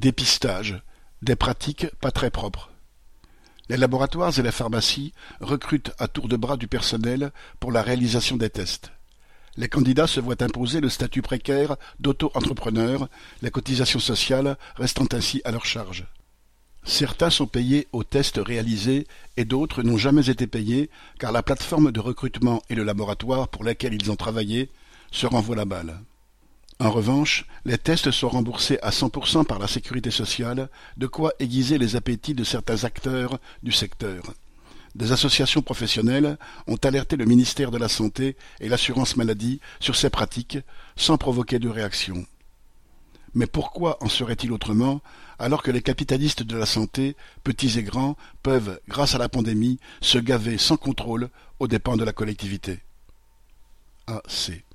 Dépistage, des pratiques pas très propres. Les laboratoires et les pharmacies recrutent à tour de bras du personnel pour la réalisation des tests. Les candidats se voient imposer le statut précaire d'auto-entrepreneur, les cotisations sociales restant ainsi à leur charge. Certains sont payés aux tests réalisés et d'autres n'ont jamais été payés car la plateforme de recrutement et le laboratoire pour lesquels ils ont travaillé se renvoient la balle. En revanche, les tests sont remboursés à 100% par la sécurité sociale, de quoi aiguiser les appétits de certains acteurs du secteur. Des associations professionnelles ont alerté le ministère de la Santé et l'assurance maladie sur ces pratiques, sans provoquer de réaction. Mais pourquoi en serait-il autrement, alors que les capitalistes de la santé, petits et grands, peuvent, grâce à la pandémie, se gaver sans contrôle aux dépens de la collectivité? AC